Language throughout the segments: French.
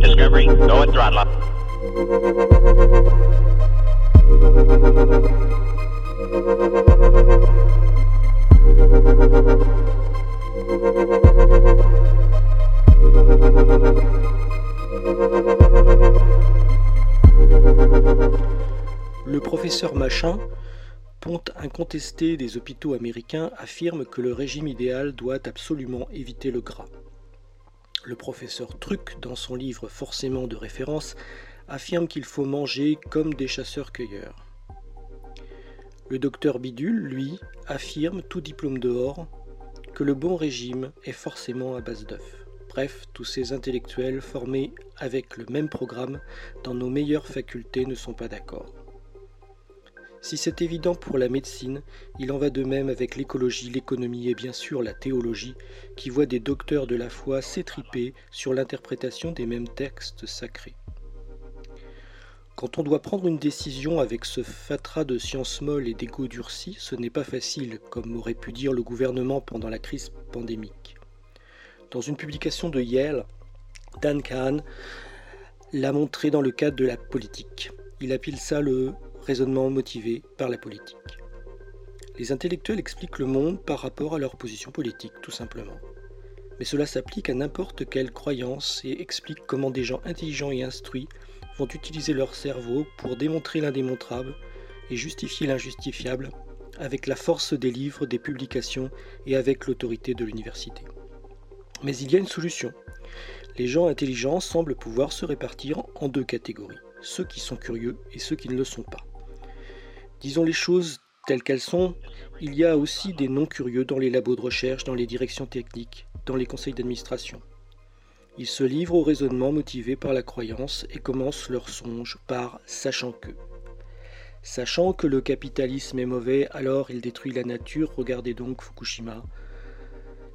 Discovery, go throttle. Le professeur Machin, ponte incontesté des hôpitaux américains, affirme que le régime idéal doit absolument éviter le gras. Le professeur Truc, dans son livre forcément de référence, affirme qu'il faut manger comme des chasseurs-cueilleurs. Le docteur Bidule, lui, affirme, tout diplôme dehors, que le bon régime est forcément à base d'œufs. Bref, tous ces intellectuels formés avec le même programme dans nos meilleures facultés ne sont pas d'accord. Si c'est évident pour la médecine, il en va de même avec l'écologie, l'économie et bien sûr la théologie, qui voit des docteurs de la foi s'étriper sur l'interprétation des mêmes textes sacrés. Quand on doit prendre une décision avec ce fatras de sciences molles et d'égo durcis, ce n'est pas facile, comme aurait pu dire le gouvernement pendant la crise pandémique. Dans une publication de Yale, Dan Kahn l'a montré dans le cadre de la politique. Il appelle ça le raisonnement motivé par la politique. Les intellectuels expliquent le monde par rapport à leur position politique, tout simplement. Mais cela s'applique à n'importe quelle croyance et explique comment des gens intelligents et instruits vont utiliser leur cerveau pour démontrer l'indémontrable et justifier l'injustifiable avec la force des livres, des publications et avec l'autorité de l'université. Mais il y a une solution. Les gens intelligents semblent pouvoir se répartir en deux catégories, ceux qui sont curieux et ceux qui ne le sont pas. Disons les choses telles qu'elles sont, il y a aussi des non-curieux dans les labos de recherche, dans les directions techniques, dans les conseils d'administration. Ils se livrent au raisonnement motivé par la croyance et commencent leur songe par sachant que. Sachant que le capitalisme est mauvais, alors il détruit la nature, regardez donc Fukushima.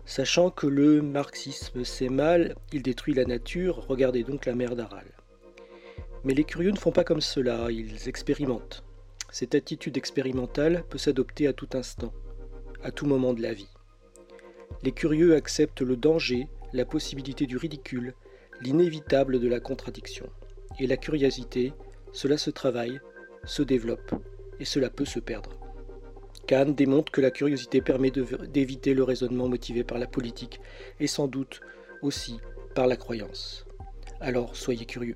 Sachant que le marxisme c'est mal, il détruit la nature, regardez donc la mer d'Aral. Mais les curieux ne font pas comme cela, ils expérimentent. Cette attitude expérimentale peut s'adopter à tout instant, à tout moment de la vie. Les curieux acceptent le danger, la possibilité du ridicule, l'inévitable de la contradiction. Et la curiosité, cela se travaille, se développe, et cela peut se perdre. Kahn démontre que la curiosité permet d'éviter le raisonnement motivé par la politique, et sans doute aussi par la croyance. Alors soyez curieux.